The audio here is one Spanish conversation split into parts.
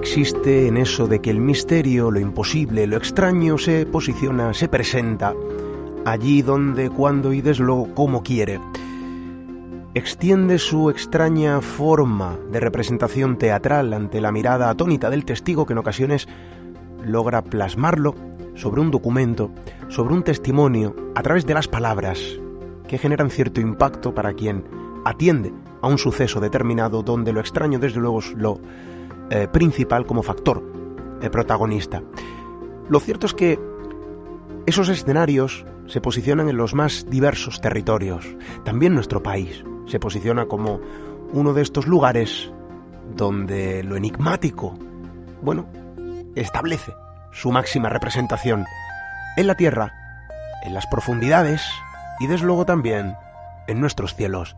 existe en eso de que el misterio, lo imposible, lo extraño se posiciona, se presenta allí donde, cuando y desde luego como quiere. Extiende su extraña forma de representación teatral ante la mirada atónita del testigo que en ocasiones logra plasmarlo sobre un documento, sobre un testimonio, a través de las palabras, que generan cierto impacto para quien atiende a un suceso determinado donde lo extraño desde luego lo eh, principal como factor eh, protagonista. Lo cierto es que esos escenarios se posicionan en los más diversos territorios. También nuestro país se posiciona como uno de estos lugares donde lo enigmático, bueno, establece su máxima representación en la tierra, en las profundidades y desde luego también en nuestros cielos.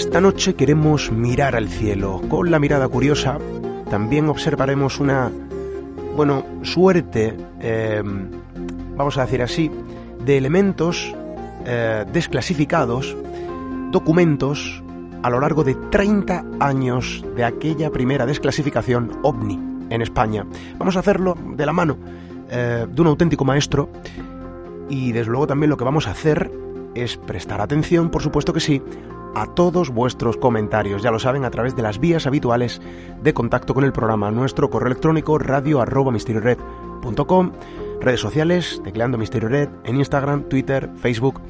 Esta noche queremos mirar al cielo. Con la mirada curiosa también observaremos una, bueno, suerte, eh, vamos a decir así, de elementos eh, desclasificados, documentos a lo largo de 30 años de aquella primera desclasificación ovni en España. Vamos a hacerlo de la mano eh, de un auténtico maestro y desde luego también lo que vamos a hacer es prestar atención, por supuesto que sí, a todos vuestros comentarios. Ya lo saben, a través de las vías habituales de contacto con el programa. Nuestro correo electrónico radio redes sociales, tecleando Misterio Red en Instagram, Twitter, Facebook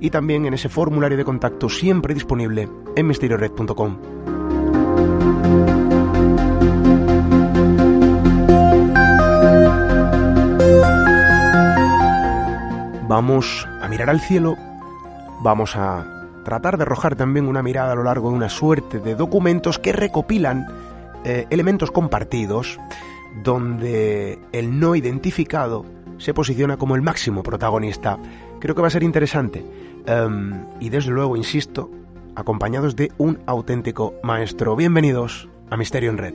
y también en ese formulario de contacto siempre disponible en misteriored.com. Vamos a mirar al cielo, vamos a tratar de arrojar también una mirada a lo largo de una suerte de documentos que recopilan eh, elementos compartidos donde el no identificado se posiciona como el máximo protagonista. Creo que va a ser interesante. Em, y desde luego, insisto, acompañados de un auténtico maestro. Bienvenidos a Misterio en Red.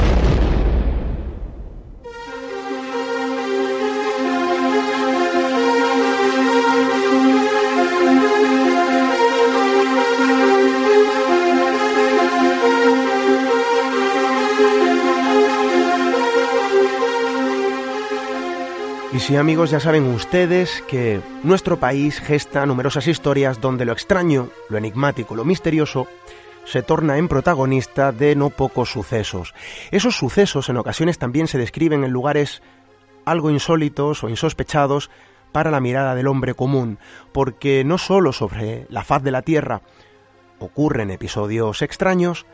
Sí amigos, ya saben ustedes que nuestro país gesta numerosas historias donde lo extraño, lo enigmático, lo misterioso se torna en protagonista de no pocos sucesos. Esos sucesos en ocasiones también se describen en lugares algo insólitos o insospechados para la mirada del hombre común, porque no solo sobre la faz de la tierra ocurren episodios extraños,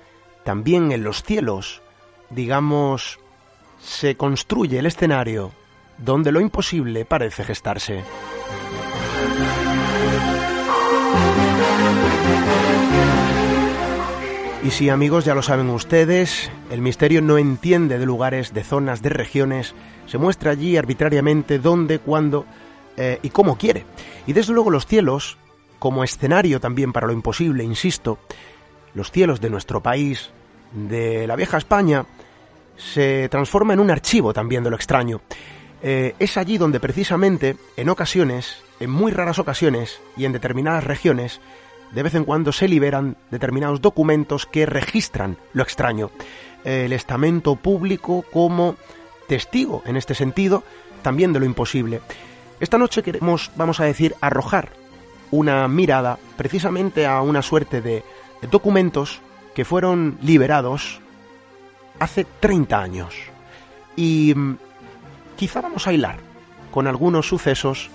también en los cielos, digamos, se construye el escenario donde lo imposible parece gestarse. Y si amigos, ya lo saben ustedes, el misterio no entiende de lugares, de zonas, de regiones, se muestra allí arbitrariamente dónde, cuándo eh, y cómo quiere. Y desde luego los cielos, como escenario también para lo imposible, insisto, los cielos de nuestro país, de la vieja España, se transforma en un archivo también de lo extraño. Eh, es allí donde precisamente, en ocasiones, en muy raras ocasiones y en determinadas regiones, de vez en cuando se liberan determinados documentos que registran lo extraño. El estamento público como testigo, en este sentido, también de lo imposible. Esta noche queremos, vamos a decir, arrojar una mirada precisamente a una suerte de documentos que fueron liberados hace 30 años. Y quizá vamos a hilar con algunos sucesos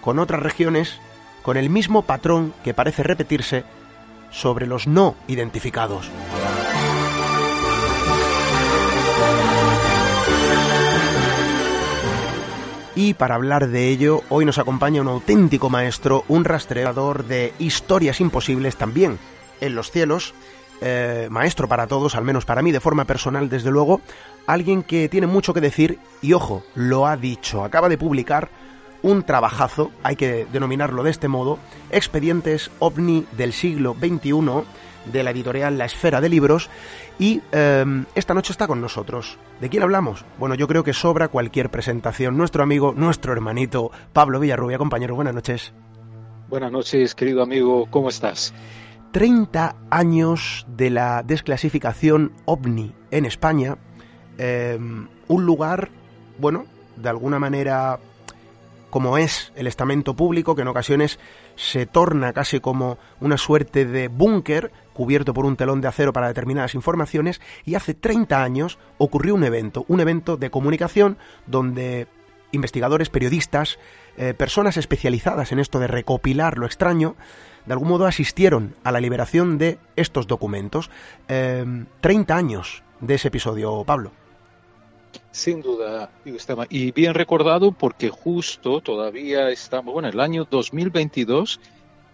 con otras regiones con el mismo patrón que parece repetirse sobre los no identificados. Y para hablar de ello, hoy nos acompaña un auténtico maestro, un rastreador de historias imposibles también en los cielos, eh, maestro para todos, al menos para mí de forma personal, desde luego, alguien que tiene mucho que decir y ojo, lo ha dicho, acaba de publicar un trabajazo, hay que denominarlo de este modo, Expedientes OVNI del siglo XXI, de la editorial La Esfera de Libros, y em, esta noche está con nosotros. ¿De quién hablamos? Bueno, yo creo que sobra cualquier presentación. Nuestro amigo, nuestro hermanito, Pablo Villarrubia, compañero, buenas noches. Buenas noches, querido amigo, ¿cómo estás? 30 años de la desclasificación ovni en España, em, un lugar, bueno, de alguna manera como es el estamento público, que en ocasiones se torna casi como una suerte de búnker cubierto por un telón de acero para determinadas informaciones, y hace 30 años ocurrió un evento, un evento de comunicación donde investigadores, periodistas, eh, personas especializadas en esto de recopilar lo extraño, de algún modo asistieron a la liberación de estos documentos. 30 eh, años de ese episodio, Pablo. Sin duda, y bien recordado porque justo todavía estamos, bueno, el año 2022,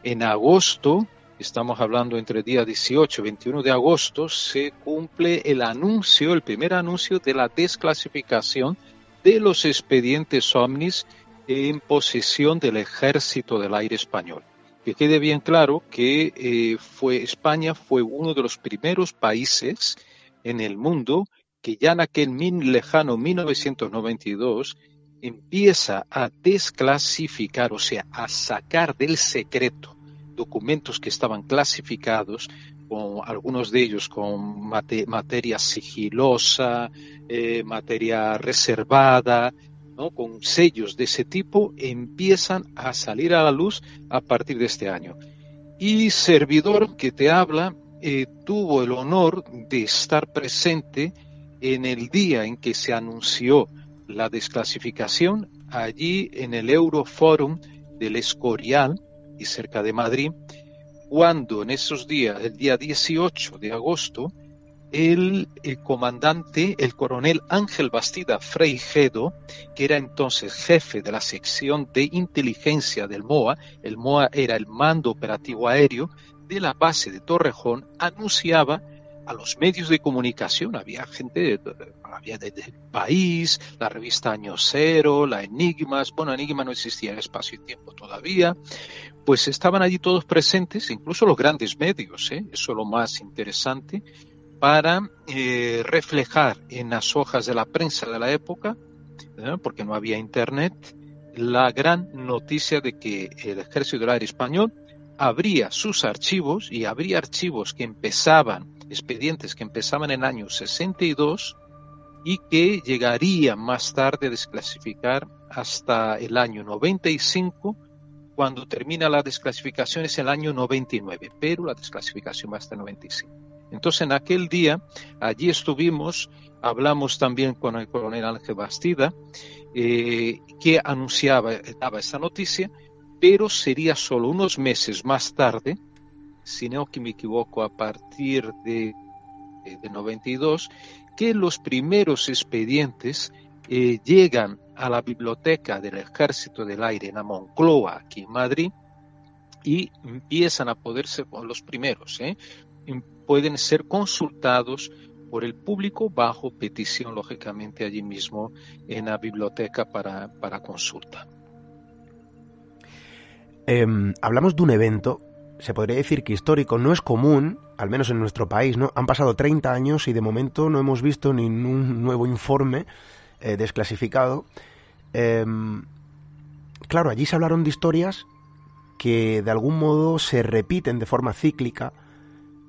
en agosto, estamos hablando entre día 18 y 21 de agosto, se cumple el anuncio, el primer anuncio de la desclasificación de los expedientes OVNIs en posesión del Ejército del Aire Español. Que quede bien claro que eh, fue, España fue uno de los primeros países en el mundo que ya en aquel min lejano 1992 empieza a desclasificar, o sea, a sacar del secreto documentos que estaban clasificados, con algunos de ellos con materia sigilosa, eh, materia reservada, ¿no? con sellos de ese tipo, empiezan a salir a la luz a partir de este año. Y servidor que te habla eh, tuvo el honor de estar presente en el día en que se anunció la desclasificación, allí en el Euroforum del Escorial y cerca de Madrid, cuando en esos días, el día 18 de agosto, el, comandante, el coronel Ángel Bastida Freijedo, que era entonces jefe de la sección de inteligencia del MOA, el MOA era el mando operativo aéreo de la base de Torrejón, anunciaba a los medios de comunicación, había gente, había desde el país, la revista Año Cero, la Enigmas, bueno, Enigma no existía en espacio y tiempo todavía, pues estaban allí todos presentes, incluso los grandes medios, ¿eh? eso es lo más interesante, para eh, reflejar en las hojas de la prensa de la época, ¿eh? porque no había internet, la gran noticia de que el ejército del aire español abría sus archivos y habría archivos que empezaban expedientes que empezaban en el año 62 y que llegarían más tarde a desclasificar hasta el año 95, cuando termina la desclasificación es el año 99, pero la desclasificación va hasta el 95. Entonces en aquel día, allí estuvimos, hablamos también con el coronel Ángel Bastida, eh, que anunciaba, daba esta noticia, pero sería solo unos meses más tarde, si no que me equivoco, a partir de, de 92, que los primeros expedientes eh, llegan a la biblioteca del Ejército del Aire en la Moncloa, aquí en Madrid, y empiezan a poder ser los primeros, ¿eh? pueden ser consultados por el público bajo petición, lógicamente, allí mismo en la biblioteca para, para consulta. Em, hablamos de un evento se podría decir que histórico no es común, al menos en nuestro país, ¿no? Han pasado 30 años y de momento no hemos visto ningún nuevo informe eh, desclasificado. Em, claro, allí se hablaron de historias que de algún modo se repiten de forma cíclica,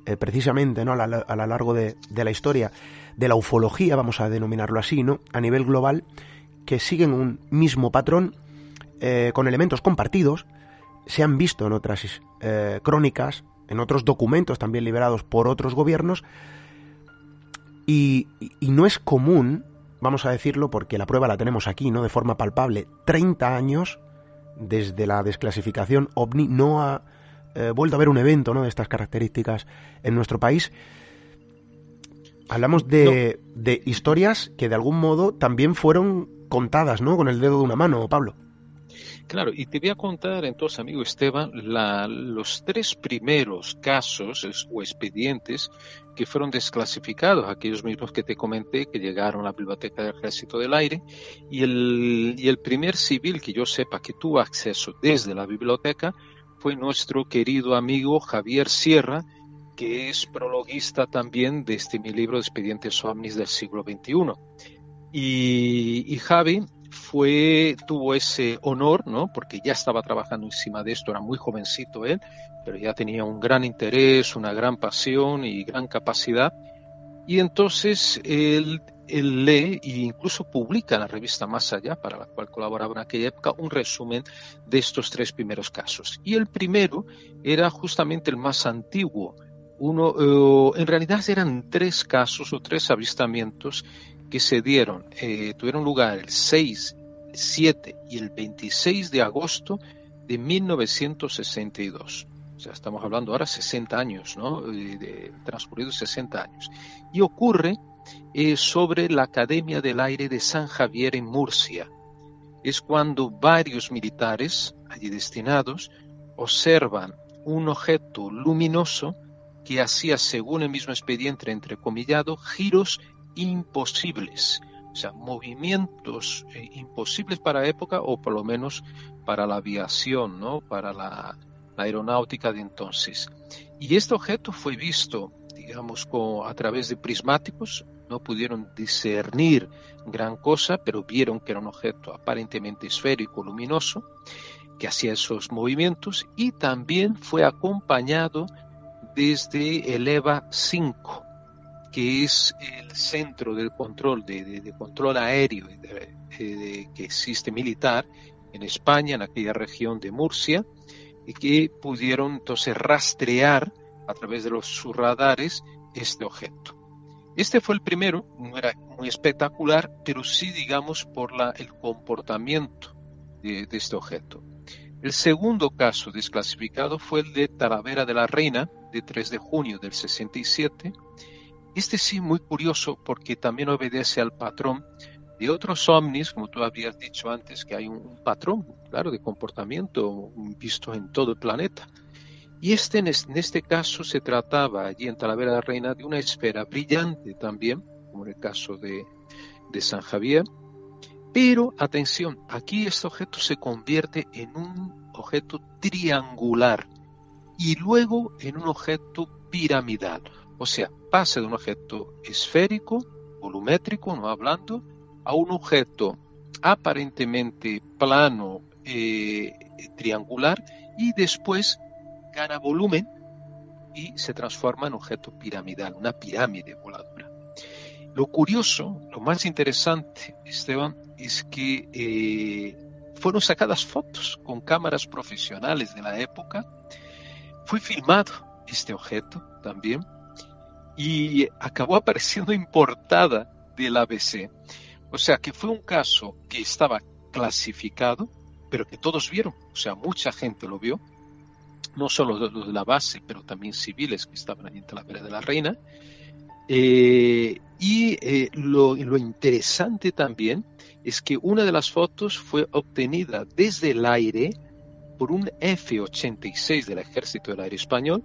eh, precisamente, ¿no? A, lo largo de, la historia de la ufología, vamos a denominarlo así, ¿no? A nivel global, que siguen un mismo patrón eh, con elementos compartidos, se han visto en otras eh, crónicas, en otros documentos también liberados por otros gobiernos, y, no es común, vamos a decirlo porque la prueba la tenemos aquí, ¿no? De forma palpable, 30 años desde la desclasificación ovni no ha eh, vuelto a haber un evento ¿no? de estas características en nuestro país. Hablamos de, de historias que de algún modo también fueron contadas, ¿no? Con el dedo de una mano, Pablo. Claro, y te voy a contar entonces, amigo Esteban, los tres primeros casos o expedientes que fueron desclasificados, aquellos mismos que te comenté que llegaron a la Biblioteca del Ejército del Aire, y el, primer civil que yo sepa que tuvo acceso desde la biblioteca fue nuestro querido amigo Javier Sierra, que es prologuista también de este mi libro de Expedientes OVNIs del siglo XXI. Y, y Javi tuvo ese honor, ¿no? Porque ya estaba trabajando encima de esto, era muy jovencito él, pero ya tenía un gran interés, una gran pasión y gran capacidad. Y entonces él, él lee e incluso publica en la revista Más Allá, para la cual colaboraba en aquella época, un resumen de estos tres primeros casos. Y el primero era justamente el más antiguo. Uno, eh, en realidad eran tres casos o tres avistamientos que se dieron, eh, tuvieron lugar el 6, 7 y el 26 de agosto de 1962. O sea, estamos hablando ahora 60 años, ¿no? De, transcurridos 60 años. Y ocurre eh, sobre la Academia del Aire de San Javier en Murcia. Es cuando varios militares allí destinados observan un objeto luminoso que hacía, según el mismo expediente entrecomillado, giros imposibles, o sea, movimientos eh, imposibles para época o por lo menos para la aviación, ¿no? Para la, aeronáutica de entonces. Y este objeto fue visto, digamos, a través de prismáticos, no pudieron discernir gran cosa, pero vieron que era un objeto aparentemente esférico, luminoso, que hacía esos movimientos y también fue acompañado desde el EVA 5, que es el centro del control, de, control aéreo que existe militar en España, en aquella región de Murcia, y que pudieron entonces rastrear a través de los sus radares este objeto. Este fue el primero, no era muy espectacular, pero sí, digamos, por la, el comportamiento de, de este objeto. El segundo caso desclasificado fue el de Talavera de la Reina, de 3 de junio del 67, este sí muy curioso porque también obedece al patrón de otros ovnis, como tú habías dicho antes, que hay un, patrón, claro, de comportamiento visto en todo el planeta. Y este, en este caso, se trataba allí en Talavera de la Reina de una esfera brillante también, como en el caso de, de San Javier. Pero, atención, aquí este objeto se convierte en un objeto triangular y luego en un objeto piramidal. O sea, pasa de un objeto esférico, volumétrico, no hablando, a un objeto aparentemente plano, eh, triangular, y después gana volumen y se transforma en objeto piramidal, una pirámide voladora. Lo curioso, lo más interesante, Esteban, es que eh, fueron sacadas fotos con cámaras profesionales de la época. Fue filmado este objeto también y acabó apareciendo importada del ABC. O sea que fue un caso que estaba clasificado, pero que todos vieron, o sea, mucha gente lo vio, no solo los de la base, pero también civiles que estaban allí en la de la Reina. Eh, y eh, lo, lo interesante también es que una de las fotos fue obtenida desde el aire por un F-86 del Ejército del Aire Español,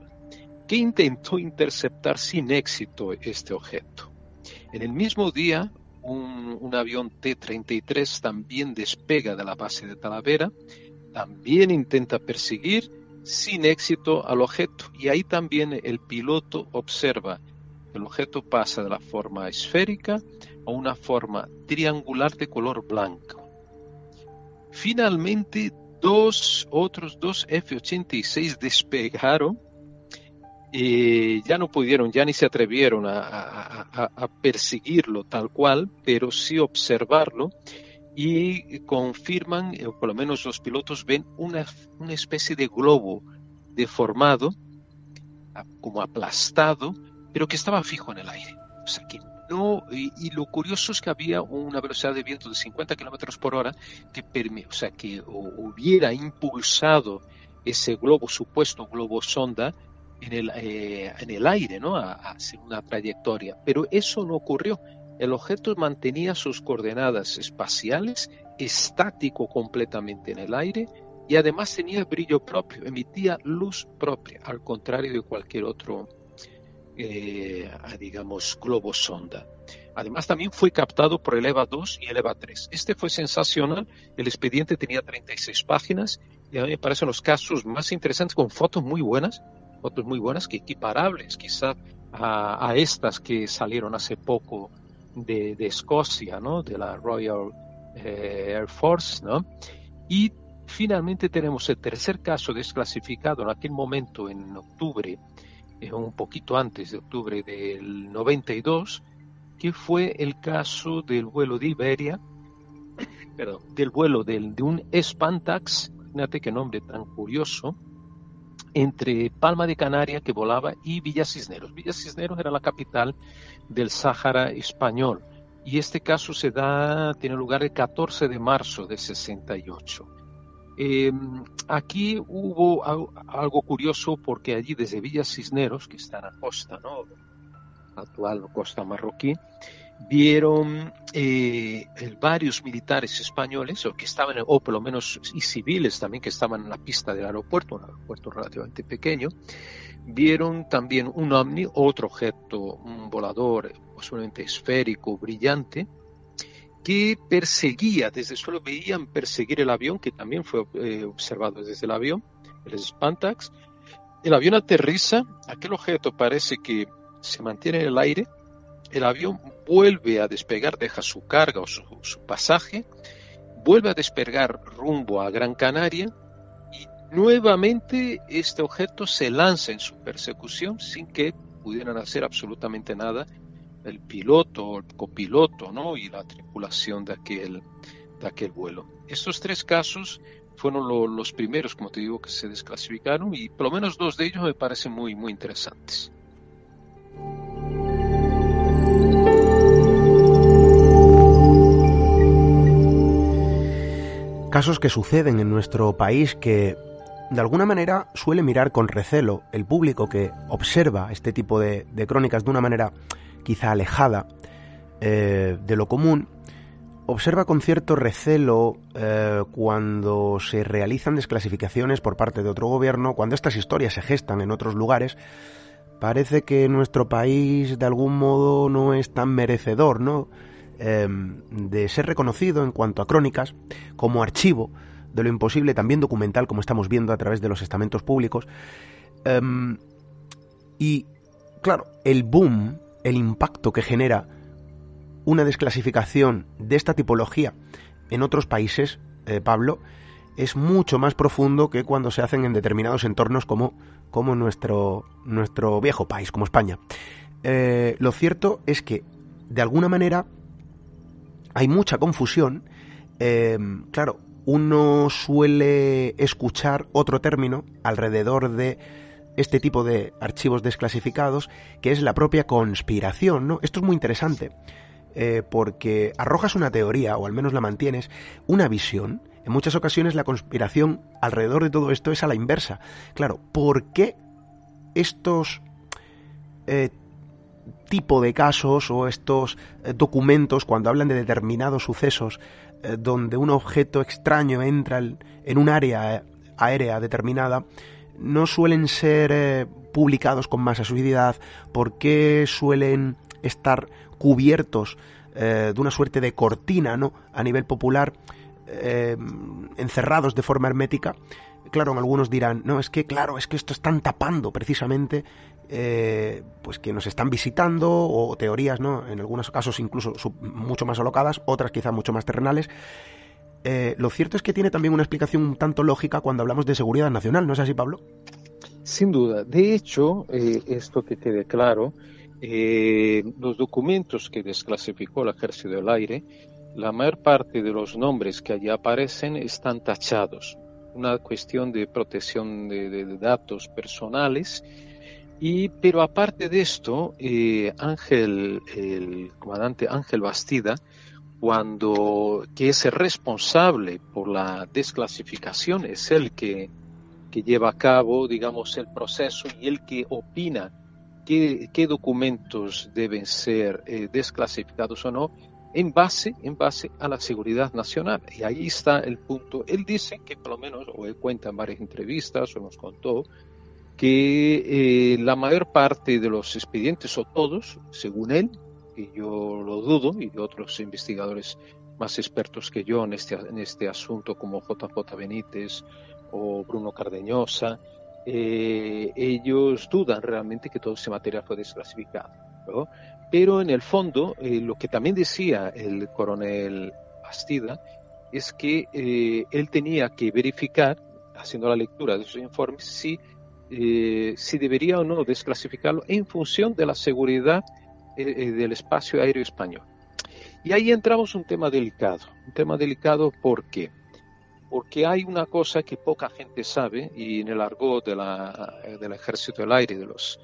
que intentó interceptar sin éxito este objeto. En el mismo día, un, avión T-33 también despega de la base de Talavera, también intenta perseguir sin éxito al objeto y ahí también el piloto observa el objeto pasa de la forma esférica a una forma triangular de color blanco. Finalmente, dos otros dos F-86 despegaron y ya no pudieron, ya ni se atrevieron a, perseguirlo tal cual, pero sí observarlo y confirman, o por lo menos los pilotos ven una, una especie de globo deformado, como aplastado, pero que estaba fijo en el aire. O sea, que no, y, lo curioso es que había una velocidad de viento de 50 kilómetros por hora que, o sea, que hubiera impulsado ese globo, supuesto globo sonda, en el, eh, en el aire, ¿no? A, una trayectoria. Pero eso no ocurrió. El objeto mantenía sus coordenadas espaciales estático completamente en el aire y además tenía brillo propio, emitía luz propia, al contrario de cualquier otro, eh, digamos, globo sonda. Además también fue captado por el EVA 2 y el EVA 3. Este fue sensacional, el expediente tenía 36 páginas y a mí me parecen los casos más interesantes con fotos muy buenas, fotos muy buenas que equiparables quizá a, estas que salieron hace poco de, Escocia, ¿no? de la Royal eh, Air Force, ¿no? y finalmente tenemos el tercer caso desclasificado en aquel momento en octubre, eh, un poquito antes de octubre del 92, que fue el caso del vuelo de Iberia, perdón, del vuelo del, de un Spantax, fíjate qué nombre tan curioso, entre Palma de Canaria que volaba y Villa Cisneros. Villa Cisneros era la capital del Sáhara español y este caso se da, tiene lugar el 14 de marzo de 68. Em, aquí hubo algo curioso porque allí desde Villa Cisneros, que está en la costa, ¿no? actual costa marroquí, vieron eh, varios militares españoles, o que estaban, o por lo menos y civiles también, que estaban en la pista del aeropuerto, un aeropuerto relativamente pequeño, vieron también un ovni, otro objeto, un volador posiblemente esférico, brillante, que perseguía, desde el suelo veían perseguir el avión, que también fue eh, observado desde el avión, el Spantax. El avión aterriza, aquel objeto parece que se mantiene en el aire, el avión vuelve a despegar, deja su carga o su, pasaje, vuelve a despegar rumbo a Gran Canaria y nuevamente este objeto se lanza en su persecución sin que pudieran hacer absolutamente nada el piloto, el copiloto ¿no? y la tripulación de aquel, de aquel vuelo. Estos tres casos fueron los primeros, como te digo, que se desclasificaron y por lo menos dos de ellos me parecen muy, muy interesantes. Casos que suceden en nuestro país que de alguna manera suele mirar con recelo el público que observa este tipo de, crónicas de una manera quizá alejada eh, de lo común, observa con cierto recelo eh, cuando se realizan desclasificaciones por parte de otro gobierno, cuando estas historias se gestan en otros lugares, parece que nuestro país de algún modo no es tan merecedor, ¿no? Em, de ser reconocido en cuanto a crónicas como archivo de lo imposible, también documental, como estamos viendo a través de los estamentos públicos. Em, y, claro, el boom, el impacto que genera una desclasificación de esta tipología en otros países, eh, Pablo, es mucho más profundo que cuando se hacen en determinados entornos como, como nuestro, nuestro viejo país, como España. Eh, lo cierto es que, de alguna manera, hay mucha confusión. Eh, claro, uno suele escuchar otro término alrededor de este tipo de archivos desclasificados, que es la propia conspiración, ¿no? Esto es muy interesante, eh, porque arrojas una teoría, o al menos la mantienes, una visión, en muchas ocasiones la conspiración alrededor de todo esto es a la inversa. Claro, ¿por qué estos eh, tipo de casos o estos eh, documentos, cuando hablan de determinados sucesos eh, donde un objeto extraño entra en un área aérea determinada, no suelen ser publicados con más asiduidad? ¿Por qué suelen estar cubiertos de una suerte de cortina ¿no? a nivel popular? Eh, encerrados de forma hermética, claro, algunos dirán, no, es que, claro, es que esto están tapando precisamente, eh, pues que nos están visitando, o teorías, ¿no? En algunos casos incluso mucho más alocadas, otras quizá mucho más terrenales. Eh, lo cierto es que tiene también una explicación un tanto lógica cuando hablamos de seguridad nacional, ¿no es así, Pablo? Sin duda. De hecho, esto que quede claro, los documentos que desclasificó el Ejército del Aire la mayor parte de los nombres que allí aparecen están tachados. Una cuestión de protección de, datos personales, Y, pero aparte de esto, eh, Ángel, el comandante Ángel Bastida, cuando que es el responsable por la desclasificación, es el que, que lleva a cabo, digamos, el proceso y el que opina qué, qué documentos deben ser eh, desclasificados o no, en base, en base a la seguridad nacional. Y ahí está el punto. Él dice que por lo menos, o él cuenta en varias entrevistas, o nos contó, que eh, la mayor parte de los expedientes, o todos, según él, y yo lo dudo, y otros investigadores más expertos que yo en este, en este asunto, como JJ Benítez o Bruno Cardeñosa, eh, ellos dudan realmente que todo ese material fue desclasificado. Pero en el fondo, eh, lo que también decía el coronel Bastida es que él tenía que verificar, haciendo la lectura de sus informes, si eh, si debería o no desclasificarlo en función de la seguridad eh, eh, del espacio aéreo español. Y ahí entramos un tema delicado, un tema delicado ¿por qué? Porque hay una cosa que poca gente sabe y en el argot de la, del ejército del aire, de, los,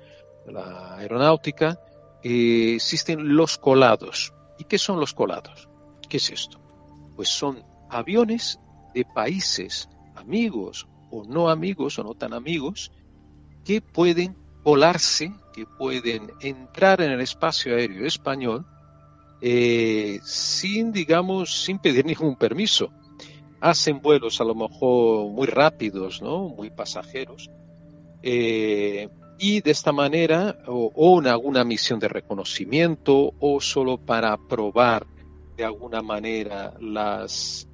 de la aeronáutica, existen los colados. ¿Y qué son los colados? ¿Qué es esto? Pues son aviones de países amigos o no amigos o no tan amigos que pueden volarse, que pueden entrar en el espacio aéreo español eh, sin, digamos, sin pedir ningún permiso. Hacen vuelos a lo mejor muy rápidos, ¿no? Muy pasajeros. Eh, y de esta manera, o, en alguna misión de reconocimiento, o solo para probar de alguna manera los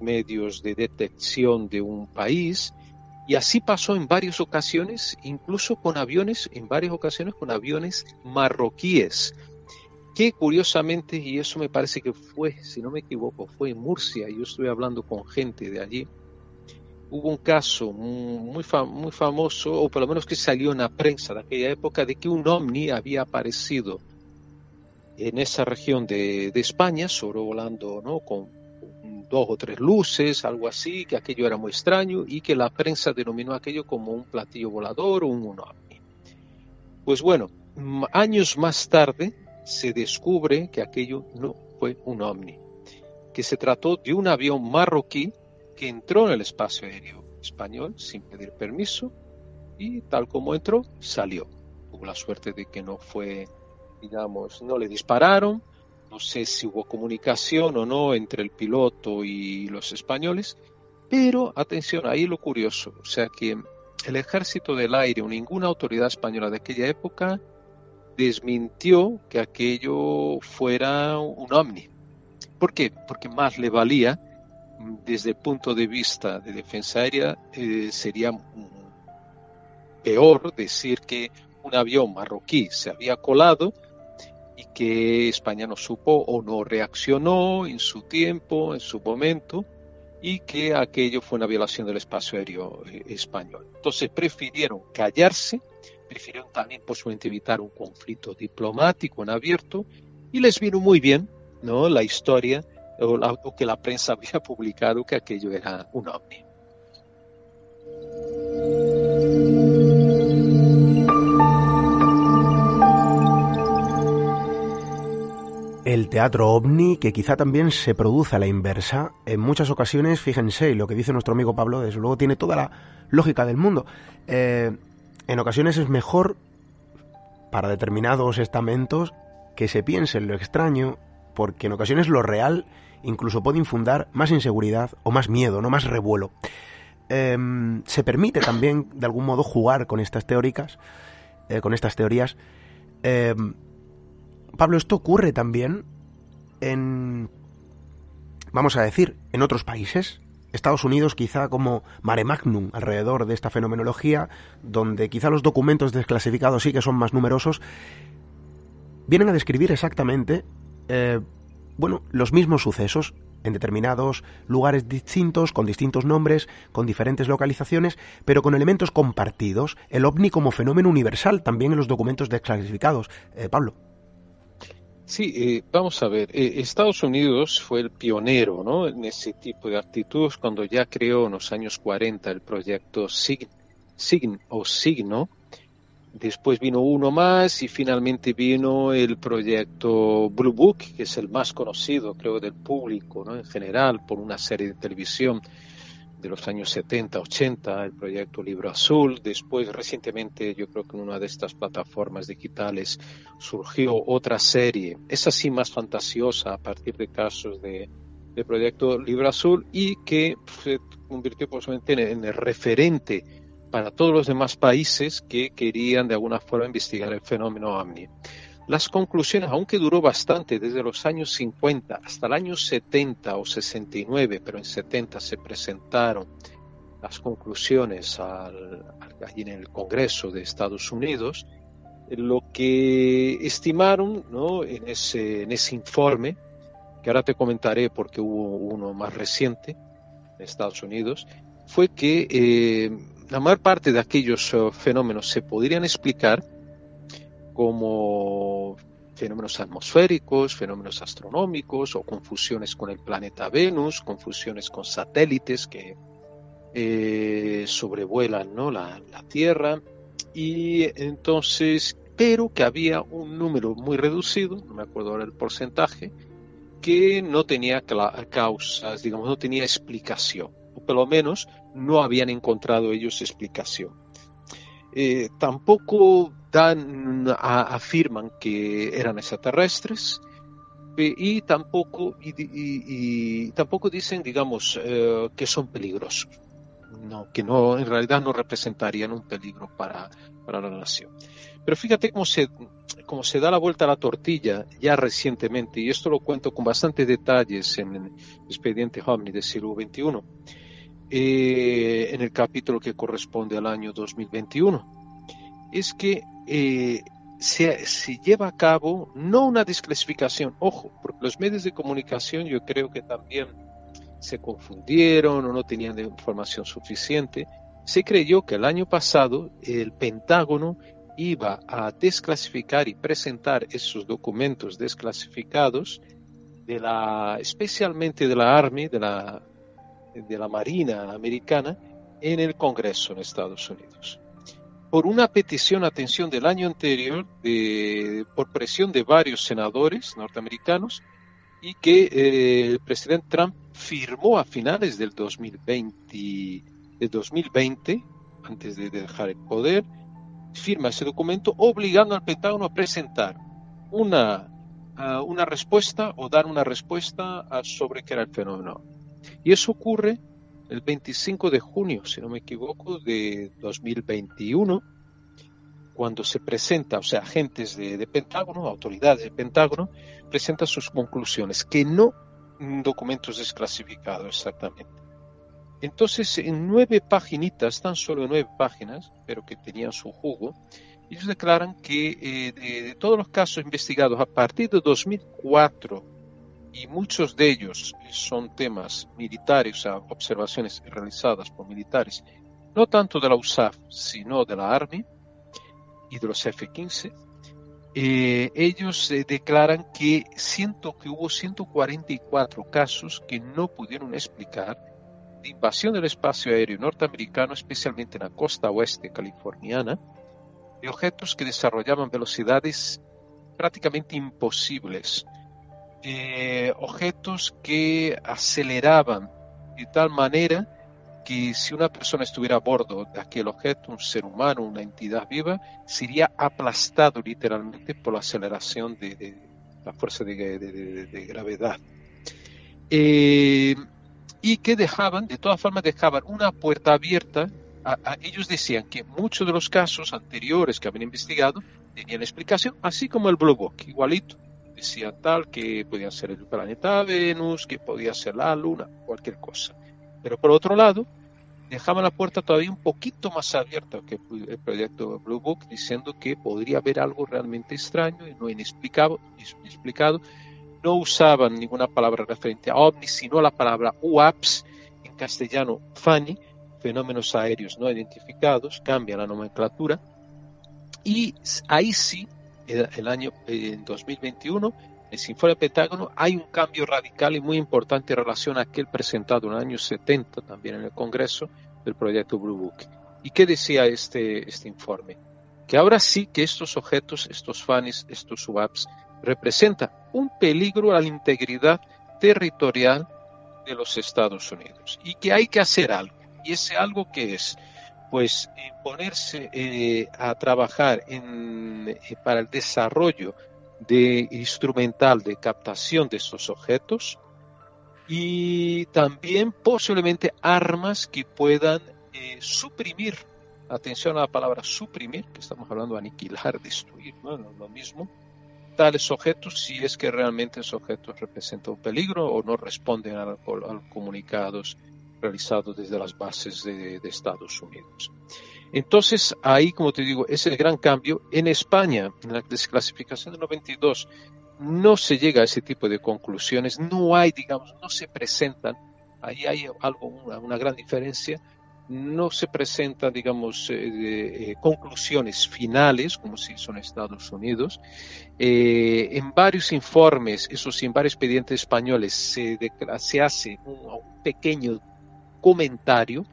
medios de detección de un país, y así pasó en varias ocasiones, incluso con aviones, en varias ocasiones con aviones marroquíes, que curiosamente, y eso me parece que fue, si no me equivoco, fue en Murcia, yo estuve hablando con gente de allí, hubo un caso muy, famoso, o por lo menos que salió en la prensa de aquella época, de que un ovni había aparecido en esa región de, de España, sobrevolando ¿no? con dos o tres luces, algo así, que aquello era muy extraño y que la prensa denominó aquello como un platillo volador o un ovni. Pues bueno, años más tarde se descubre que aquello no fue un ovni, que se trató de un avión marroquí que entró en el espacio aéreo español sin pedir permiso y tal como entró, salió. Tuvo la suerte de que no fue, digamos, no le dispararon, no sé si hubo comunicación o no entre el piloto y los españoles, pero atención, ahí lo curioso, o sea que el ejército del aire o ninguna autoridad española de aquella época desmintió que aquello fuera un ovni. ¿Por qué? Porque más le valía, desde el punto de vista de defensa aérea, eh, sería peor decir que un avión marroquí se había colado que España no supo o no reaccionó en su tiempo, en su momento, y que aquello fue una violación del espacio aéreo eh, español. Entonces prefirieron callarse, prefirieron también posiblemente evitar un conflicto diplomático en abierto, y les vino muy bien ¿no? la historia o, o que la prensa había publicado que aquello era un ovni. El teatro ovni, que quizá también se produce a la inversa. En muchas ocasiones, fíjense, y lo que dice nuestro amigo Pablo, desde luego tiene toda la lógica del mundo. Eh, en ocasiones es mejor para determinados estamentos que se piense en lo extraño, porque en ocasiones lo real incluso puede infundar más inseguridad o más miedo, no más revuelo. Em, se permite también, de algún modo, jugar con estas teóricas, eh, con estas teorías. Pablo, esto ocurre también en, vamos a decir, en otros países. Estados Unidos quizá como mare magnum alrededor de esta fenomenología, donde quizá los documentos desclasificados sí que son más numerosos, vienen a describir exactamente, eh, bueno, los mismos sucesos en determinados lugares distintos, con distintos nombres, con diferentes localizaciones, pero con elementos compartidos. El ovni como fenómeno universal también en los documentos desclasificados. Eh, Pablo. Sí, eh, vamos a ver, eh, Estados Unidos fue el pionero ¿no? en ese tipo de actitudes cuando ya creó en los años 40 el proyecto SIGN, SIGN o Signo, Después vino uno más y finalmente vino el proyecto Blue Book, que es el más conocido, creo, del público ¿no? en general por una serie de televisión de los años 70, 80, el proyecto Libro Azul. Después, recientemente, yo creo que en una de estas plataformas digitales surgió otra serie, esa sí más fantasiosa a partir de casos de, del proyecto Libro Azul y que se convirtió posiblemente en el referente para todos los demás países que querían de alguna forma investigar el fenómeno OVNI. Las conclusiones, aunque duró bastante, desde los años 50 hasta el año 70 o 69, pero en 70 se presentaron las conclusiones al, allí en el Congreso de Estados Unidos, lo que estimaron ¿no? en, ese, en ese informe, que ahora te comentaré porque hubo uno más reciente en Estados Unidos, fue que eh, la mayor parte de aquellos eh, fenómenos se podrían explicar como fenómenos atmosféricos, fenómenos astronómicos o confusiones con el planeta Venus, confusiones con satélites que eh, sobrevuelan ¿no? la, Tierra y entonces, pero que había un número muy reducido, no me acuerdo ahora el porcentaje, que no tenía causas, digamos, no tenía explicación, o por lo menos no habían encontrado ellos explicación. Eh, tampoco dan, afirman que eran extraterrestres y tampoco, y, tampoco dicen, digamos, eh, que son peligrosos. No, que no, en realidad no representarían un peligro para, para la nación. Pero fíjate cómo se, cómo se da la vuelta a la tortilla ya recientemente, y esto lo cuento con bastantes detalles en el expediente Omni del siglo XXI eh, en el capítulo que corresponde al año 2021, es que eh, se, se, lleva a cabo no una desclasificación, ojo, porque los medios de comunicación yo creo que también se confundieron o no tenían información suficiente. Se creyó que el año pasado el Pentágono iba a desclasificar y presentar esos documentos desclasificados de la, especialmente de la Army, de la de la Marina americana en el Congreso en Estados Unidos. Por una petición, atención, del año anterior, de, por presión de varios senadores norteamericanos, y que eh, el presidente Trump firmó a finales del 2020, del 2020, antes de dejar el poder, firma ese documento obligando al Pentágono a presentar una, una respuesta o dar una respuesta sobre qué era el fenómeno. Y eso ocurre el 25 de junio, si no me equivoco, de 2021, cuando se presenta, o sea, agentes de, Pentágono, autoridades de Pentágono, presentan sus conclusiones, que no documentos desclasificados exactamente. Entonces, en nueve paginitas, tan solo nueve páginas, pero que tenían su jugo, ellos declaran que eh, de, todos los casos investigados a partir de 2004 y muchos de ellos son temas militares, observaciones realizadas por militares, no tanto de la USAF, sino de la Army y de los F-15, eh, ellos eh, declaran que, siento que hubo 144 casos que no pudieron explicar de invasión del espacio aéreo norteamericano, especialmente en la costa oeste californiana, de objetos que desarrollaban velocidades prácticamente imposibles eh, objetos que aceleraban de tal manera que si una persona estuviera a bordo de aquel objeto, un ser humano, una entidad viva, sería aplastado literalmente por la aceleración de, la fuerza de, gravedad. Eh, y que dejaban, de todas formas, dejaban una puerta abierta. ellos decían que muchos de los casos anteriores que habían investigado tenían explicación, así como el Blue Book, igualito decía tal, que podía ser el planeta Venus, que podía ser la Luna, cualquier cosa. Pero por otro lado, dejaba la puerta todavía un poquito más abierta que el proyecto Blue Book, diciendo que podría haber algo realmente extraño y no inexplicado. No usaban ninguna palabra referente a ovnis, sino la palabra UAPS, en castellano FANI, fenómenos aéreos no identificados, cambia la nomenclatura. Y ahí sí el año en 2021, en el informe Pentágono, hay un cambio radical y muy importante en relación a aquel presentado en el año 70 también en el Congreso del proyecto Blue Book. ¿Y qué decía este, este informe? que ahora sí que estos objetos, estos FANIs, estos SWAPs, representan un peligro a la integridad territorial de los Estados Unidos y que hay que hacer algo. Y ese algo que es, pues, ponerse eh, a trabajar eh, para el desarrollo de instrumental de captación de estos objetos y también posiblemente armas que puedan eh, suprimir, atención a la palabra suprimir, que estamos hablando de aniquilar, destruir, ¿no? lo mismo, tales objetos si es que realmente esos objetos representan un peligro o no responden a, los comunicados realizados desde las bases de, Estados Unidos. Entonces, ahí, como te digo, es el gran cambio. En España, en la desclasificación del 92, no se llega a ese tipo de conclusiones, no hay, digamos, no se presentan, ahí hay algo, una, gran diferencia, no se presentan, digamos, eh, eh, conclusiones finales, como si son Estados Unidos. Eh, en varios informes, eso sí, en varios expedientes españoles, se, hace un, pequeño comentario.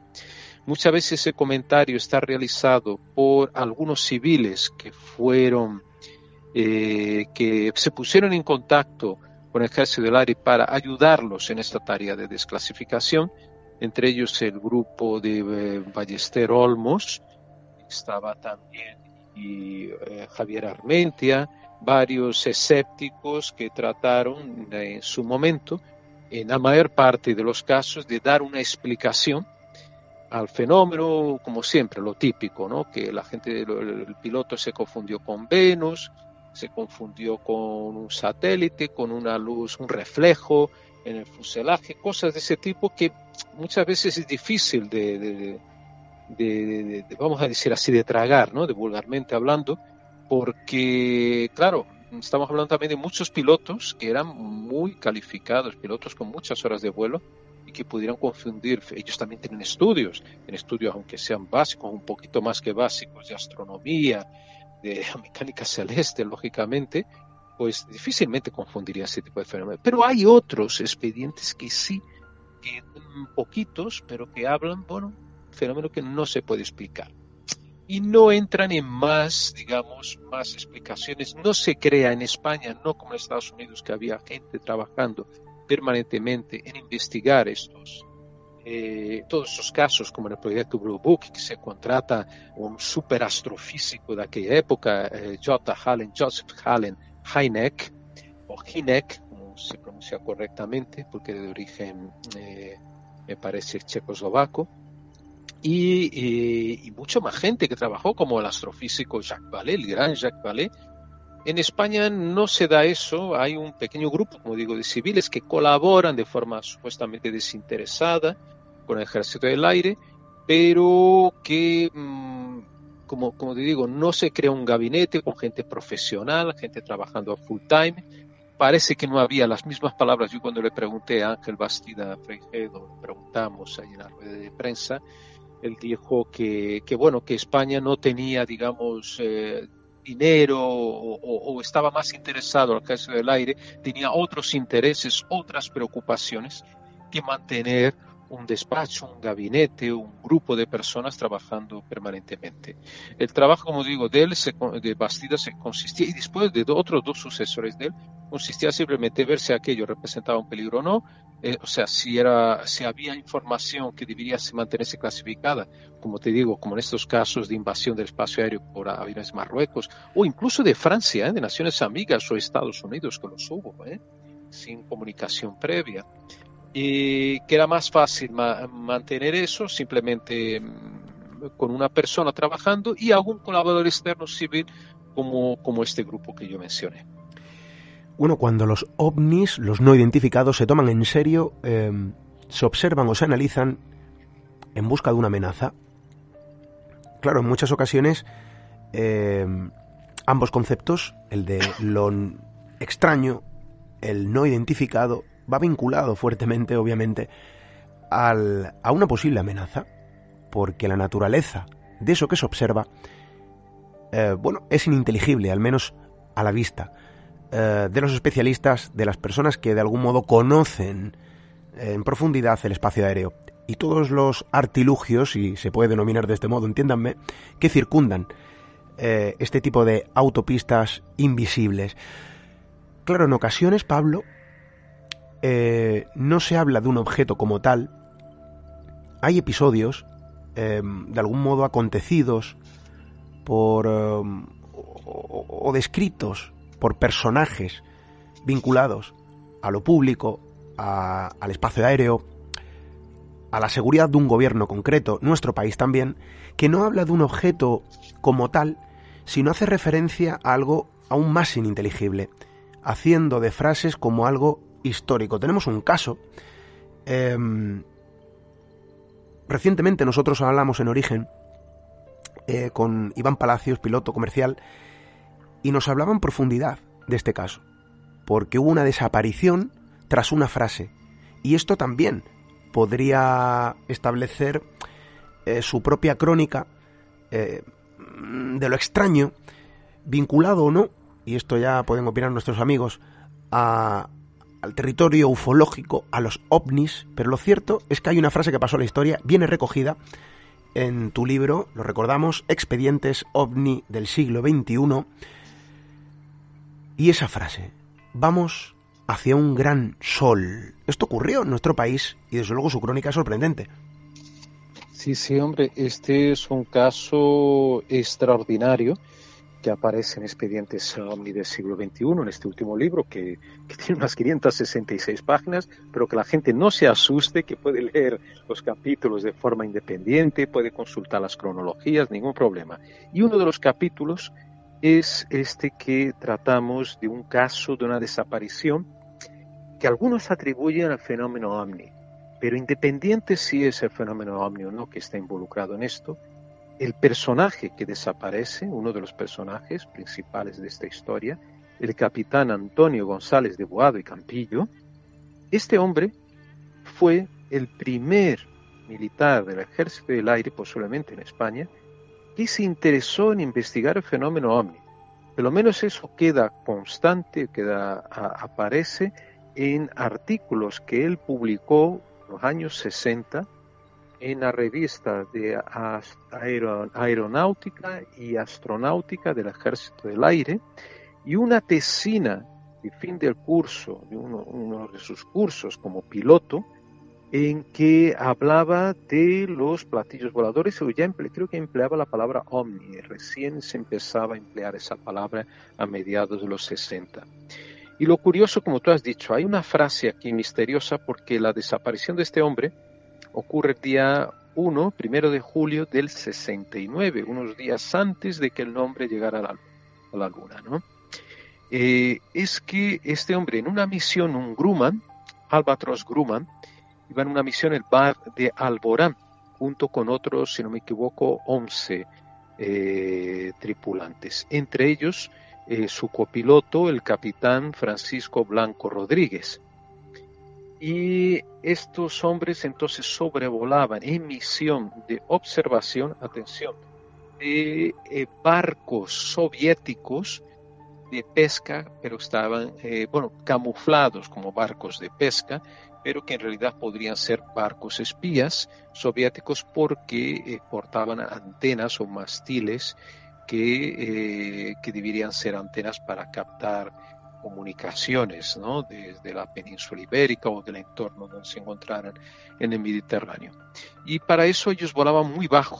Muchas veces ese comentario está realizado por algunos civiles que fueron, que se pusieron en contacto con el ejército del aire para ayudarlos en esta tarea de desclasificación entre ellos el grupo de eh, Ballester Olmos, estaba también y, eh, Javier Armentia, varios escépticos que trataron en su momento, en la mayor parte de los casos, de dar una explicación al fenómeno, como siempre, lo típico, ¿no? que la gente, el piloto se confundió con Venus, se confundió con un satélite, con una luz, un reflejo, en el fuselaje, cosas de ese tipo que muchas veces es difícil de, de, de, de, vamos a decir así, de tragar, ¿no? De vulgarmente hablando, porque, claro, estamos hablando también de muchos pilotos que eran muy calificados, pilotos con muchas horas de vuelo y que pudieran confundir. Ellos también tienen estudios, en estudios aunque sean básicos, un poquito más que básicos, de astronomía, de mecánica celeste, lógicamente, pues difícilmente confundiría ese tipo de fenómeno. Pero hay otros expedientes que sí, que poquitos, pero que hablan, bueno, fenómeno que no se puede explicar. Y no entran en más, digamos, más explicaciones. No se crea en España, no como en Estados Unidos, que había gente trabajando permanentemente en investigar estos, eh, todos esos casos, como en el proyecto Blue Book, que se contrata un superastrofísico de aquella época, eh, J. Hallen, Joseph Hallen, Heineck, o Hinek, como se pronuncia correctamente, porque de origen eh, me parece checoslovaco, y, y, y, mucho más gente que trabajó, como el astrofísico Jacques Vallée, el gran Jacques Vallée. En España no se da eso, hay un pequeño grupo, como digo, de civiles que colaboran de forma supuestamente desinteresada con el ejército del aire, pero que mmm, como, como te digo, no se crea un gabinete con gente profesional, gente trabajando a full time. Parece que no había las mismas palabras. Yo cuando le pregunté a Ángel Bastida Freijedo, preguntamos ahí en la rueda de prensa, él dijo que, que bueno, que España no tenía, digamos, eh, dinero o, o, o, estaba más interesado al caso del aire, tenía otros intereses, otras preocupaciones que mantener un despacho, un gabinete, un grupo de personas trabajando permanentemente. El trabajo, como digo, de él, de Bastida, se consistía, y después de otros dos sucesores de él, consistía simplemente ver si aquello representaba un peligro o no, eh, o sea, si, era, si había información que debería mantenerse clasificada, como te digo, como en estos casos de invasión del espacio aéreo por aviones Marruecos, o incluso de Francia, ¿eh? de naciones amigas o Estados Unidos, que los hubo, ¿eh? sin comunicación previa y que era más fácil ma mantener eso simplemente mm, con una persona trabajando y algún colaborador externo civil como, como este grupo que yo mencioné. Bueno, cuando los ovnis, los no identificados, se toman en serio, eh, se observan o se analizan en busca de una amenaza. Claro, en muchas ocasiones eh, ambos conceptos, el de lo extraño, el no identificado, va vinculado fuertemente, obviamente, al, a una posible amenaza, porque la naturaleza de eso que se observa, eh, bueno, es ininteligible, al menos a la vista, eh, de los especialistas, de las personas que de algún modo conocen en profundidad el espacio aéreo y todos los artilugios, si se puede denominar de este modo, entiéndanme, que circundan eh, este tipo de autopistas invisibles. Claro, en ocasiones, Pablo, eh, no se habla de un objeto como tal. Hay episodios, em, de algún modo acontecidos por em, o, descritos por personajes vinculados a lo público, al espacio aéreo, a la seguridad de un gobierno concreto, nuestro país también, que no habla de un objeto como tal, sino hace referencia a algo aún más ininteligible, haciendo de frases como algo histórico. Tenemos un caso. Em, recientemente nosotros hablamos en Origen eh, con Iván Palacios, piloto comercial, y nos hablaba en profundidad de este caso, porque hubo una desaparición tras una frase. Y esto también podría establecer eh, su propia crónica eh, de lo extraño, vinculado o no, y esto ya pueden opinar nuestros amigos, a, al territorio ufológico, a los ovnis, pero lo cierto es que hay una frase que pasó a la historia, viene recogida en tu libro, lo recordamos, Expedientes OVNI del siglo XXI, y esa frase, vamos hacia un gran sol. Esto ocurrió en nuestro país y desde luego su crónica es sorprendente. Sí, sí, hombre, este es un caso extraordinario que aparece en Expedientes Omni del siglo XXI, en este último libro, que, tiene unas 566 páginas, pero que la gente no se asuste, que puede leer los capítulos de forma independiente, puede consultar las cronologías, ningún problema. Y uno de los capítulos es este que tratamos de un caso de una desaparición que algunos atribuyen al fenómeno OVNI, pero independiente si es el fenómeno OVNI o no que está involucrado en esto, el personaje que desaparece, uno de los personajes principales de esta historia, el capitán Antonio González de Boado y Campillo, este hombre fue el primer militar del Ejército del Aire, posiblemente en España, y se interesó en investigar el fenómeno OVNI. Por lo menos eso queda constante, queda, aparece en artículos que él publicó en los años 60 en la revista de aeronáutica y astronáutica del Ejército del Aire y una tesina de fin del curso, de uno de sus cursos como piloto, en que hablaba de los platillos voladores, o ya creo que empleaba la palabra omni, recién se empezaba a emplear esa palabra a mediados de los 60. Y lo curioso, como tú has dicho, hay una frase aquí misteriosa porque la desaparición de este hombre ocurre el día 1, primero de julio del 69, unos días antes de que el nombre llegara a la, a la luna, ¿no? Eh, es que este hombre en una misión, un Grumman, Albatros Grumman, iba en una misión el bar de Alborán, junto con otros, si no me equivoco, 11 eh, tripulantes. Entre ellos, eh, su copiloto, el capitán Francisco Blanco Rodríguez. Y estos hombres entonces sobrevolaban en misión de observación, atención, de eh, barcos soviéticos de pesca, pero estaban, bueno, camuflados como barcos de pesca, pero que en realidad podrían ser barcos espías soviéticos porque eh, portaban antenas o mastiles que, eh, que, deberían ser antenas para captar comunicaciones ¿no? desde la península ibérica o del entorno donde se encontraran en el Mediterráneo. Y para eso ellos volaban muy bajo,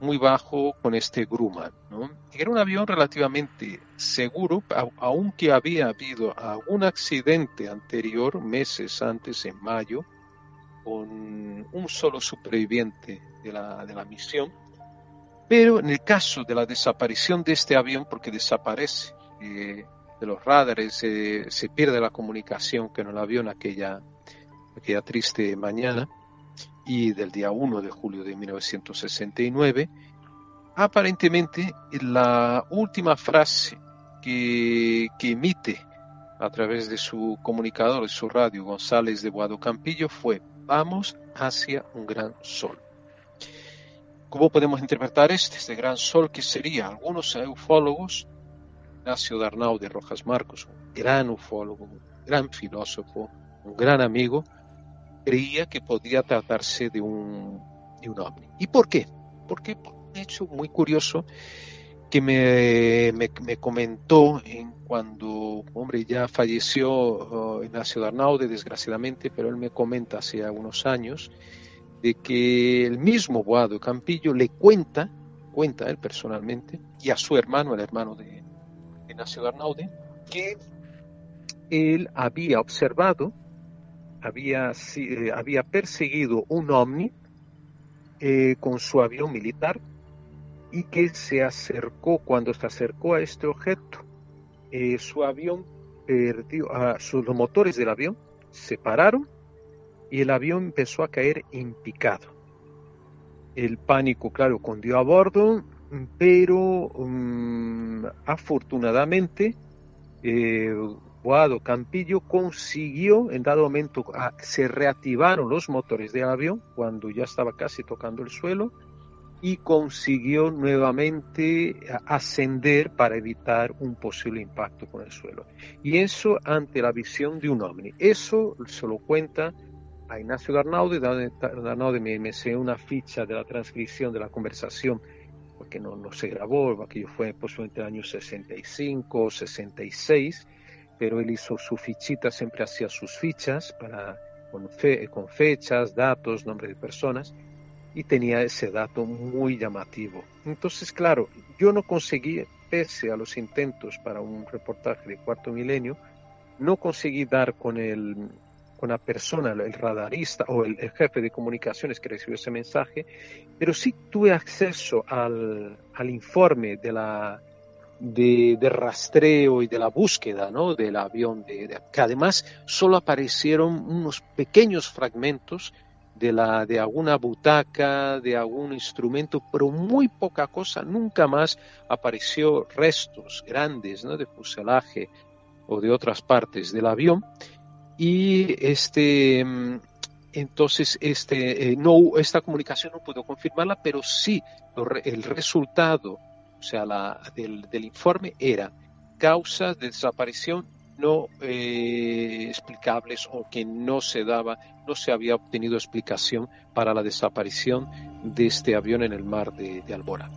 muy bajo con este Grumman. ¿no? Era un avión relativamente seguro, aunque había habido algún accidente anterior, meses antes, en mayo, con un solo superviviente de la, de la misión. Pero en el caso de la desaparición de este avión, porque desaparece eh, de los radares, se pierde la comunicación con el avión aquella, aquella triste mañana, y del día 1 de julio de 1969, aparentemente la última frase que, que emite a través de su comunicador, de su radio, González de Boado Campillo, fue vamos hacia un gran sol. ¿Cómo podemos interpretar este, gran sol que sería? Algunos ufólogos, Ignacio Darnau de Rojas Marcos, un gran ufólogo, un gran filósofo, un gran amigo, creía que podía tratarse de un, de. ¿Y por qué? Porque por un hecho muy curioso que me, me, comentó en cuando, hombre, ya falleció uh, Ignacio Darnaude, desgraciadamente, pero él me comenta hace algunos años de que el mismo Boado Campillo le cuenta, cuenta él personalmente, y a su hermano, el hermano de Ignacio que él había observado, había, eh, había perseguido un ovni eh, con su avión militar y que se acercó, cuando se acercó a este objeto, eh, su avión perdió, a sus, los motores del avión se pararon y el avión empezó a caer en picado. El pánico, claro, cundió a bordo, pero mm, afortunadamente eh, Boado Campillo consiguió, en dado momento, se reactivaron los motores del avión cuando ya estaba casi tocando el suelo y consiguió nuevamente ascender para evitar un posible impacto con el suelo. Y eso ante la visión de un ovni. Eso se lo cuenta a Ignacio Darnaude. Darnaude me, me una ficha de la transcripción de la conversación porque no, se grabó, aquello fue posiblemente el año 65 o 66, pero él hizo su fichita, siempre hacía sus fichas para, con, con fechas, datos, nombres de personas, y tenía ese dato muy llamativo. Entonces, claro, yo no conseguí, pese a los intentos para un reportaje de cuarto milenio, no conseguí dar con, el, con la persona, el radarista o el, jefe de comunicaciones que recibió ese mensaje, pero sí tuve acceso al, al informe de la de, rastreo y de la búsqueda ¿no? del avión, de, que además solo aparecieron unos pequeños fragmentos de, la, de alguna butaca, de algún instrumento, pero muy poca cosa, nunca más apareció restos grandes ¿no? de fuselaje o de otras partes del avión. Y este, mm, entonces este, eh, no, esta comunicación no pudo confirmarla, pero sí el resultado o sea, la, del, informe era causas de desaparición no eh, explicables o que no se daba, no se había obtenido explicación para la desaparición de este avión en el mar de, de Alborán.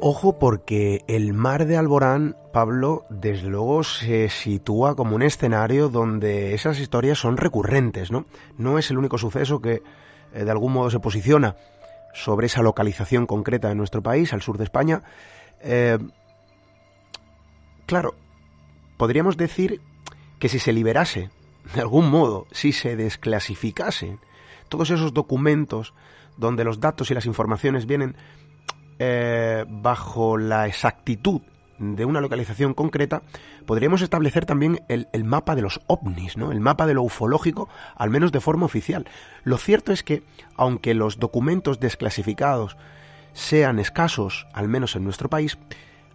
Ojo porque el mar de Alborán, Pablo, desde luego se sitúa como un escenario donde esas historias son recurrentes, ¿no? No es el único suceso que eh, de algún modo se posiciona sobre esa localización concreta de nuestro país, al sur de España. Eh, claro, podríamos decir que si se liberase, de algún modo, si se desclasificase todos esos documentos donde los datos y las informaciones vienen eh, bajo la exactitud de una localización concreta, podríamos establecer también el, mapa de los ovnis, ¿no? el mapa de lo ufológico, al menos de forma oficial. Lo cierto es que, aunque los documentos desclasificados sean escasos, al menos en nuestro país,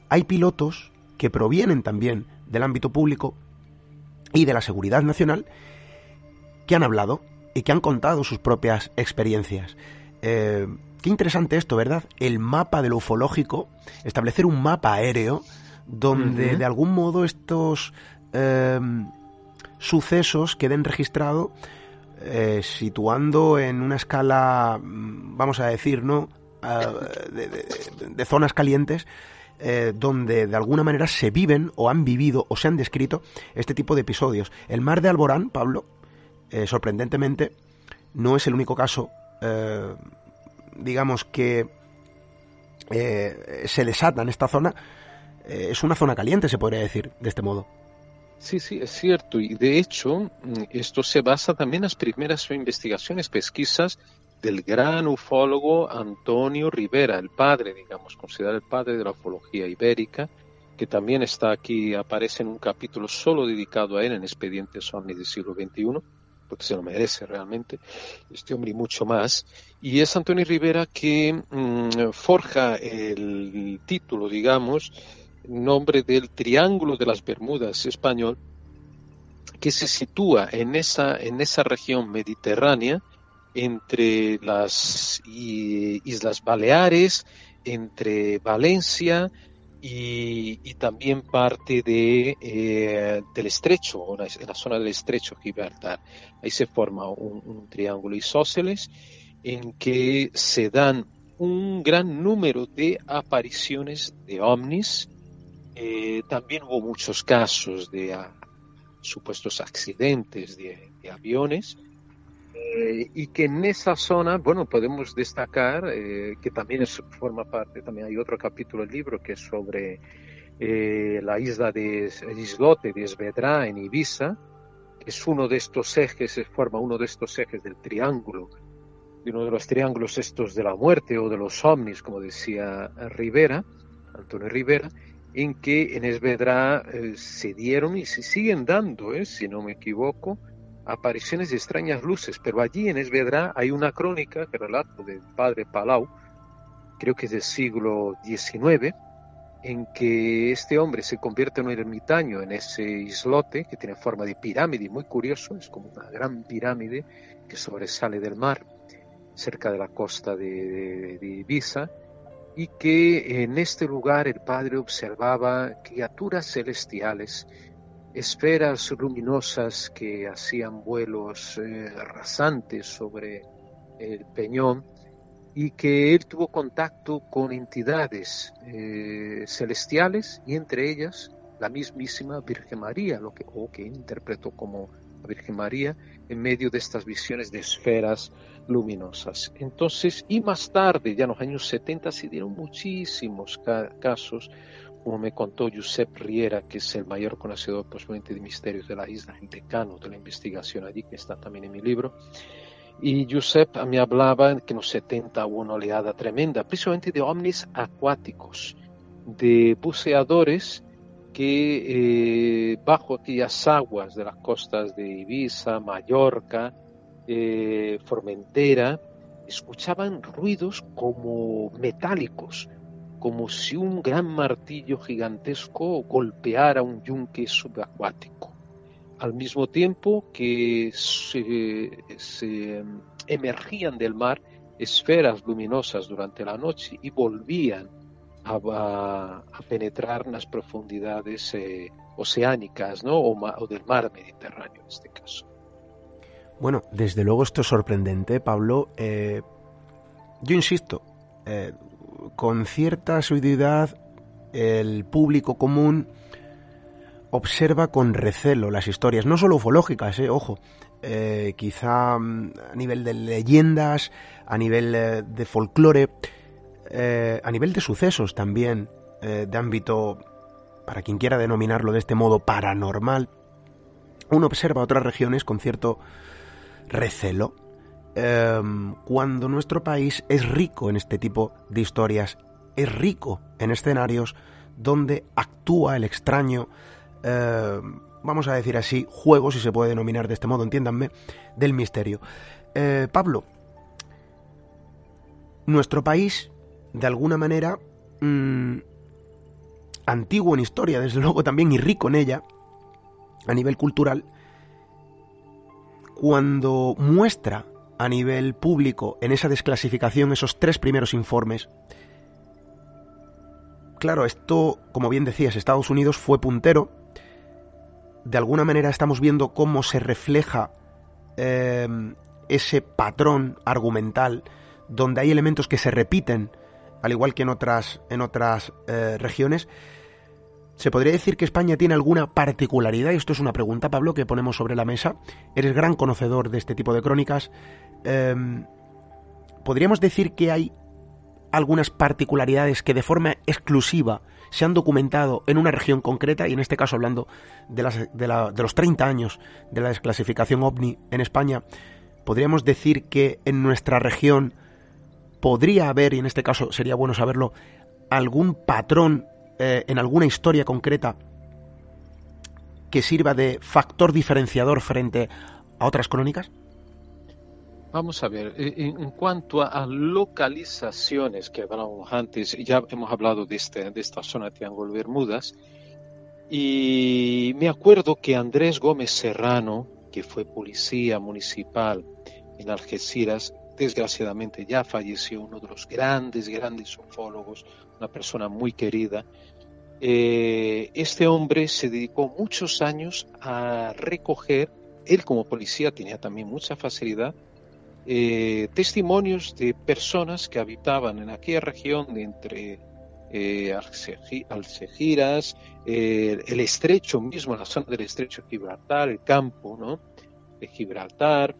hay pilotos que provienen también del ámbito público y de la seguridad nacional que han hablado y que han contado sus propias experiencias. Eh, Qué interesante esto, ¿verdad? El mapa de lo ufológico, establecer un mapa aéreo donde de algún modo estos em, sucesos queden registrados eh, situando en una escala, mm, vamos a decir, ¿no? Ah, de, zonas calientes eh, donde de alguna manera se viven o han vivido o se han descrito este tipo de episodios. El mar de Alborán, Pablo, eh, sorprendentemente, no es el único caso digamos que eh, se desata en esta zona, eh, es una zona caliente, se podría decir, de este modo. Sí, sí, es cierto. Y de hecho, mm, esto se basa también en las primeras investigaciones, pesquisas del gran ufólogo Antonio Rivera, el padre, digamos, considerado el padre de la ufología ibérica, que también está aquí, aparece en un capítulo solo dedicado a él en Expedientes OVNI del siglo XXI porque se lo merece realmente, este hombre y mucho más. Y es Antonio Rivera que mm, forja el título, digamos, nombre del Triángulo de las Bermudas español, que se sitúa en esa, en esa región mediterránea entre las Islas Baleares, entre Valencia, y, también parte de, eh, del estrecho, en la zona del estrecho Gibraltar. Ahí se forma un, triángulo isósceles en que se dan un gran número de apariciones de ovnis. Eh, también hubo muchos casos de ah, supuestos accidentes de, aviones. Eh, y que en esa zona, bueno, podemos destacar eh, que también forma parte, también hay otro capítulo del libro que es sobre la isla de Islote de Esvedra en Ibiza, que es uno de estos ejes, forma uno de estos ejes del triángulo de uno de los triángulos estos de la muerte o de los ovnis, como decía Rivera, Antonio Rivera, en que en Esvedra eh, se dieron y se siguen dando, eh, si no me equivoco, apariciones de extrañas luces, pero allí en Esvedra hay una crónica que relato del padre Palau, creo que es del siglo XIX, en que este hombre se convierte en un ermitaño en ese islote que tiene forma de pirámide, muy curioso, es como una gran pirámide que sobresale del mar cerca de la costa de, Ibiza, y que en este lugar el padre observaba criaturas celestiales, esferas luminosas que hacían vuelos eh, rasantes sobre el peñón y que él tuvo contacto con entidades eh, celestiales y entre ellas la mismísima Virgen María, lo que, o que interpretó como la Virgen María en medio de estas visiones de esferas luminosas. Entonces, y más tarde, ya en los años 70, se dieron muchísimos casos, como me contó Josep Riera, que es el mayor conocedor posiblemente de misterios de la isla, el decano de la investigación allí, que está también en mi libro. Y Josep me hablaba que en los 70 hubo una oleada tremenda, precisamente de ovnis acuáticos, de buceadores que eh, bajo aquellas aguas de las costas de Ibiza, Mallorca, eh, Formentera, escuchaban ruidos como metálicos, como si un gran martillo gigantesco golpeara un yunque subacuático. Al mismo tiempo que se em, emergían del mar esferas luminosas durante la noche y volvían a, penetrar en las profundidades eh, oceánicas ¿no? o, del mar Mediterráneo en este caso. Bueno, desde luego esto es sorprendente, Pablo. Eh, yo insisto, eh, con cierta asiduidad el público común observa con recelo las historias, no solo ufológicas, ojo, quizá mm, a nivel de leyendas, a nivel de folclore, eh, a nivel de sucesos también, eh, de ámbito, para quien quiera denominarlo de este modo, paranormal, uno observa otras regiones con cierto recelo, em, cuando nuestro país es rico en este tipo de historias, es rico en escenarios donde actúa el extraño, em, vamos a decir así, juego, si se puede denominar de este modo, entiéndanme, del misterio. Eh, Pablo, nuestro país de alguna manera mm, antiguo en historia, desde luego también y rico en ella, a nivel cultural, cuando muestra a nivel público en esa desclasificación esos tres primeros informes, claro, esto, como bien decías, Estados Unidos fue puntero, de alguna manera estamos viendo cómo se refleja eh, ese patrón argumental donde hay elementos que se repiten al igual que en otras, en otras eh, regiones. ¿Se podría decir que España tiene alguna particularidad? Y esto es una pregunta, Pablo, que ponemos sobre la mesa. Eres gran conocedor de este tipo de crónicas. Em, ¿Podríamos decir que hay algunas particularidades que de forma exclusiva se han documentado en una región concreta, y en este caso hablando de, los 30 años de la desclasificación ovni en España, podríamos decir que en nuestra región podría haber, y en este caso sería bueno saberlo, algún patrón eh, en alguna historia concreta que sirva de factor diferenciador frente a otras crónicas? Vamos a ver, eh, en cuanto a localizaciones que hablábamos antes, ya hemos hablado de, este, de esta zona de Triángulo Bermudas, y me acuerdo que Andrés Gómez Serrano, que fue policía municipal en Algeciras, desgraciadamente ya falleció uno de los grandes, grandes ufólogos, una persona muy querida, eh, este hombre se dedicó muchos años a recoger, él como policía tenía también mucha facilidad, eh, testimonios de personas que habitaban en aquella región de entre eh, Algeciras, el estrecho mismo, la zona del estrecho de Gibraltar, el campo ¿no? de Gibraltar.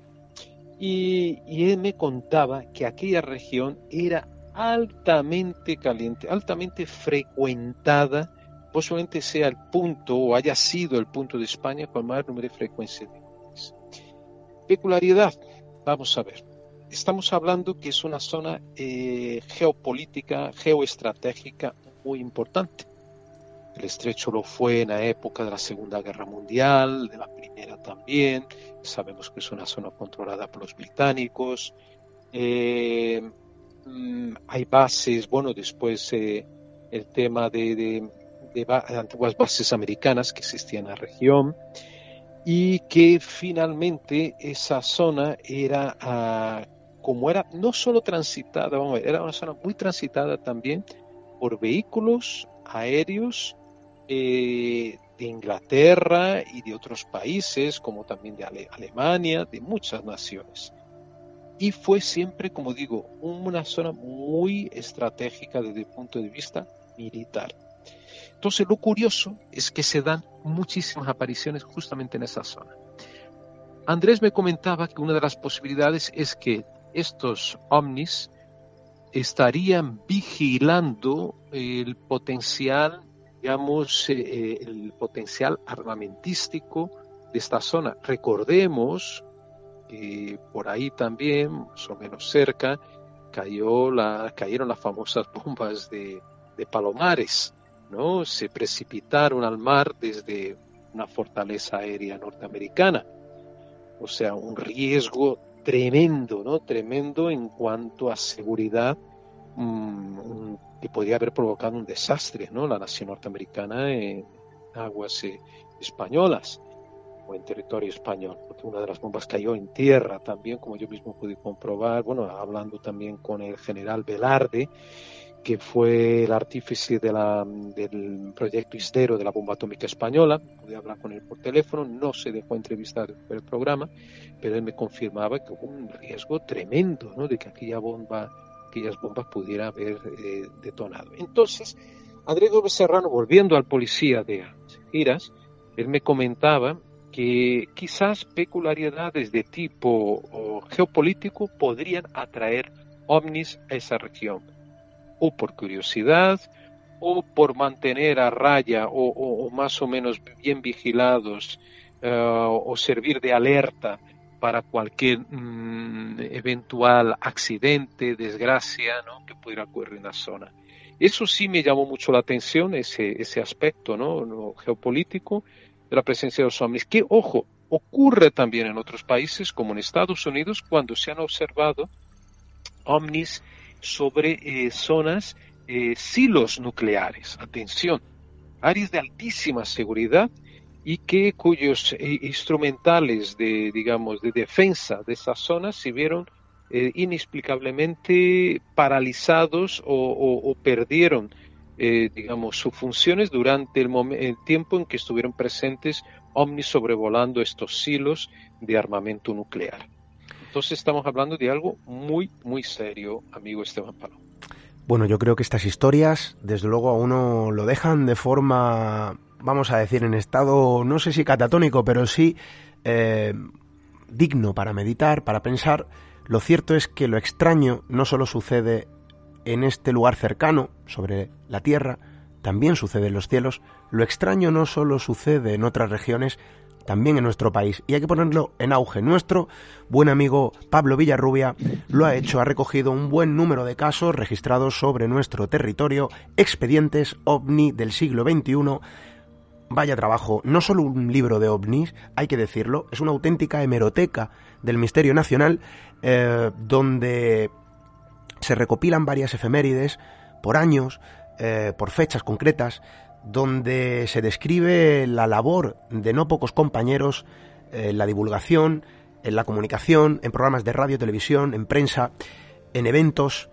Y, él me contaba que aquella región era altamente caliente, altamente frecuentada, posiblemente sea el punto o haya sido el punto de España con mayor número de frecuencia de Peculiaridad, vamos a ver. Estamos hablando que es una zona eh, geopolítica, geoestratégica muy importante. El estrecho lo fue en la época de la Segunda Guerra Mundial, de la Primera también. Sabemos que es una zona controlada por los británicos. Eh, Mm, hay bases, bueno, después eh, el tema de, antiguas bases americanas que existían en la región y que finalmente esa zona era, ah, como era no solo transitada, vamos a ver, era una zona muy transitada también por vehículos aéreos eh, de Inglaterra y de otros países, como también de Alemania, de muchas naciones y fue siempre, como digo, una zona muy estratégica desde el punto de vista militar. Entonces lo curioso es que se dan muchísimas apariciones justamente en esa zona. Andrés me comentaba que una de las posibilidades es que estos ovnis estarían vigilando el potencial, digamos, eh, eh, el potencial armamentístico de esta zona. Recordemos y por ahí también, más o menos cerca, cayó cayeron las famosas bombas de, de Palomares, ¿no? Se precipitaron al mar desde una fortaleza aérea norteamericana. O sea, un riesgo tremendo, ¿no? Tremendo en cuanto a seguridad mm, que podría haber provocado un desastre, ¿no? La nación norteamericana en aguas eh, españolas en territorio español, porque una de las bombas cayó en tierra también, como yo mismo pude comprobar, bueno, hablando también con el general Velarde, que fue el artífice de la, del proyecto Isdero de la bomba atómica española, pude hablar con él por teléfono, no se dejó entrevistar por el programa, pero él me confirmaba que hubo un riesgo tremendo ¿no? de que aquella bomba, aquellas bombas pudieran haber eh, detonado. Entonces, Andrés Gómez Serrano, volviendo al policía de Giras, él me comentaba que quizás peculiaridades de tipo geopolítico podrían atraer ovnis a esa región, o por curiosidad, o por mantener a raya o, más o menos bien vigilados eh, o servir de alerta para cualquier mm, eventual accidente, desgracia que pudiera ocurrir en la zona. Eso sí me llamó mucho la atención, ese, ese aspecto ¿no? geopolítico, de la presencia de los ovnis, que, ojo, ocurre también en otros países, como en Estados Unidos, cuando se han observado ovnis sobre eh, zonas, eh, silos nucleares. Atención, áreas de altísima seguridad y que cuyos eh, instrumentales de, digamos, de defensa de esas zonas se vieron inexplicablemente paralizados o perdieron eh, digamos, sus funciones durante el, tiempo en que estuvieron presentes ovnis sobrevolando estos silos de armamento nuclear. Entonces estamos hablando de algo muy, muy serio, amigo Esteban Palo. Bueno, yo creo que estas historias, desde luego, a uno lo dejan de forma, vamos a decir, en estado, no sé si catatónico, pero sí eh, digno para meditar, para pensar. Lo cierto es que lo extraño no solo sucede en este lugar cercano, sobre la tierra, también sucede en los cielos. Lo extraño no solo sucede en otras regiones, también en nuestro país. Y hay que ponerlo en auge. Nuestro buen amigo Pablo Villarrubia lo ha hecho, ha recogido un buen número de casos registrados sobre nuestro territorio, expedientes ovni del siglo XXI. Vaya trabajo, no solo un libro de ovnis, hay que decirlo, es una auténtica hemeroteca del misterio nacional, eh, donde se recopilan varias efemérides por años, eh, por fechas concretas, donde se describe la labor de no pocos compañeros en la divulgación, en la comunicación, en programas de radio, televisión, en prensa, en eventos.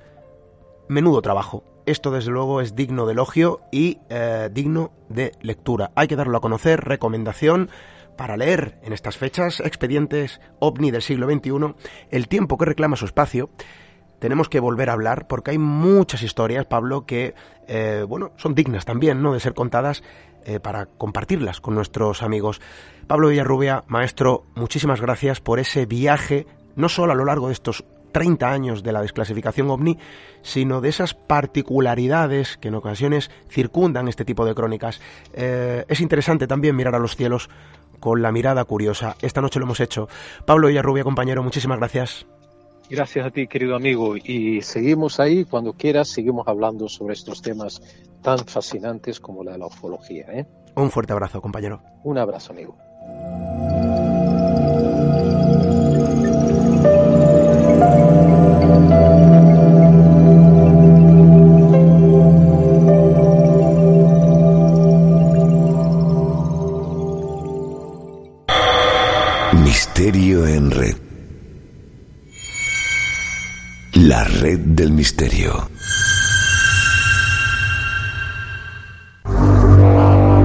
Menudo trabajo. esto desde luego es digno de elogio y eh, digno de lectura. Hay que darlo a conocer, recomendación para leer en estas fechas expedientes ovni del siglo XXI, el tiempo que reclama su espacio. Tenemos que volver a hablar porque hay muchas historias, Pablo, que eh, bueno son dignas también, no, de ser contadas eh, para compartirlas con nuestros amigos. Pablo Villarrubia, maestro, muchísimas gracias por ese viaje, no solo a lo largo de estos 30 años de la desclasificación ovni, sino de esas particularidades que en ocasiones circundan este tipo de crónicas. Eh, es interesante también mirar a los cielos con la mirada curiosa. Esta noche lo hemos hecho. Pablo Villarrubia, compañero, muchísimas gracias. Gracias a ti, querido amigo. Y seguimos ahí, cuando quieras, seguimos hablando sobre estos temas tan fascinantes como la de la ufología. ¿eh? Un fuerte abrazo, compañero. Un abrazo, amigo. Misterio en red. La red del misterio.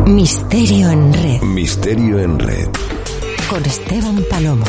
Misterio en red. Misterio en red. Con Esteban Palomo.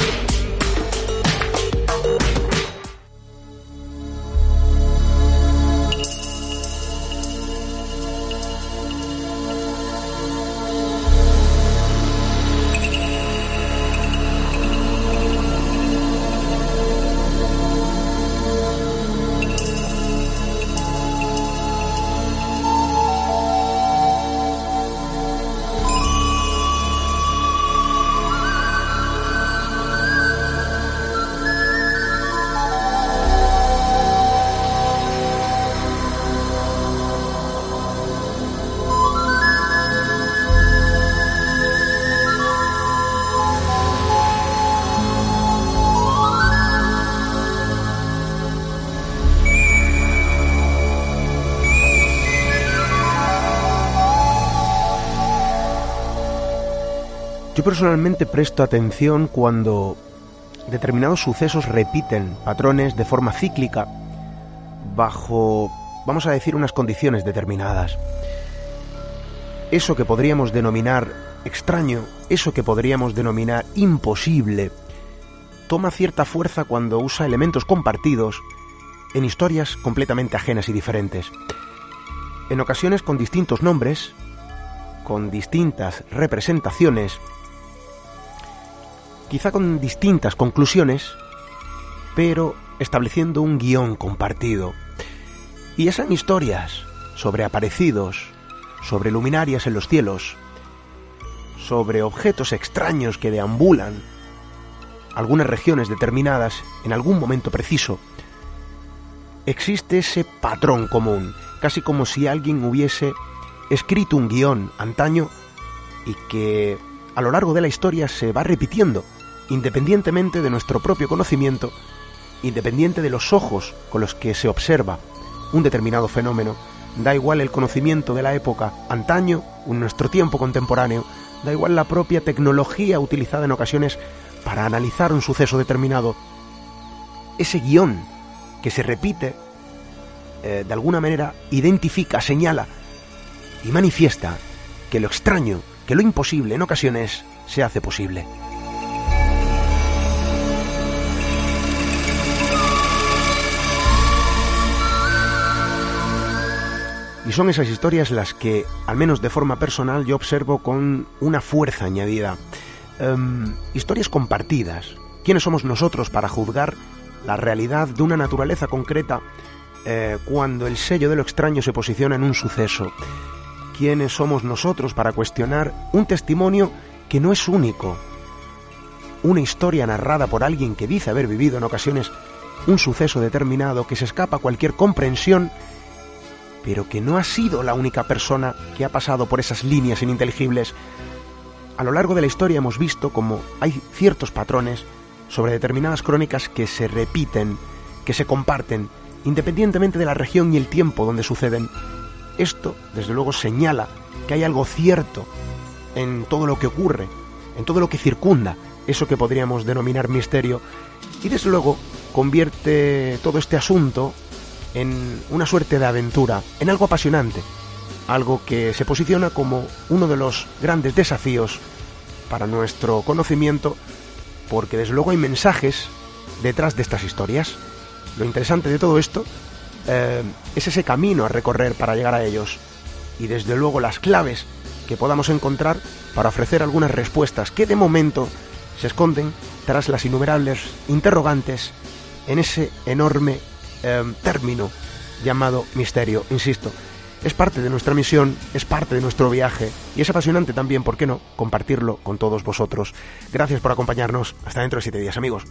Personalmente presto atención cuando determinados sucesos repiten patrones de forma cíclica bajo, vamos a decir, unas condiciones determinadas. Eso que podríamos denominar extraño, eso que podríamos denominar imposible, toma cierta fuerza cuando usa elementos compartidos en historias completamente ajenas y diferentes. En ocasiones con distintos nombres, con distintas representaciones, quizá con distintas conclusiones, pero estableciendo un guion compartido. Y esas historias sobre aparecidos, sobre luminarias en los cielos, sobre objetos extraños que deambulan algunas regiones determinadas en algún momento preciso, existe ese patrón común, casi como si alguien hubiese escrito un guion antaño y que a lo largo de la historia se va repitiendo independientemente de nuestro propio conocimiento, independiente de los ojos con los que se observa un determinado fenómeno, da igual el conocimiento de la época antaño nuestro tiempo contemporáneo, da igual la propia tecnología utilizada en ocasiones para analizar un suceso determinado. Ese guion que se repite, eh, de alguna manera, identifica, señala y manifiesta que lo extraño, que lo imposible en ocasiones se hace posible. Y son esas historias las que, al menos de forma personal, yo observo con una fuerza añadida. Em, historias compartidas. ¿Quiénes somos nosotros para juzgar la realidad de una naturaleza concreta eh, cuando el sello de lo extraño se posiciona en un suceso? ¿Quiénes somos nosotros para cuestionar un testimonio que no es único? Una historia narrada por alguien que dice haber vivido en ocasiones un suceso determinado que se escapa a cualquier comprensión pero que no ha sido la única persona que ha pasado por esas líneas ininteligibles. A lo largo de la historia hemos visto como hay ciertos patrones sobre determinadas crónicas que se repiten, que se comparten, independientemente de la región y el tiempo donde suceden. Esto, desde luego, señala que hay algo cierto en todo lo que ocurre, en todo lo que circunda eso que podríamos denominar misterio, y desde luego convierte todo este asunto en una suerte de aventura, en algo apasionante, algo que se posiciona como uno de los grandes desafíos para nuestro conocimiento, porque desde luego hay mensajes detrás de estas historias. Lo interesante de todo esto eh, es ese camino a recorrer para llegar a ellos y desde luego las claves que podamos encontrar para ofrecer algunas respuestas que de momento se esconden tras las innumerables interrogantes en ese enorme eh, término llamado misterio. Insisto, es parte de nuestra misión, es parte de nuestro viaje y es apasionante también, ¿por qué no?, compartirlo con todos vosotros. Gracias por acompañarnos. Hasta dentro de siete días, amigos.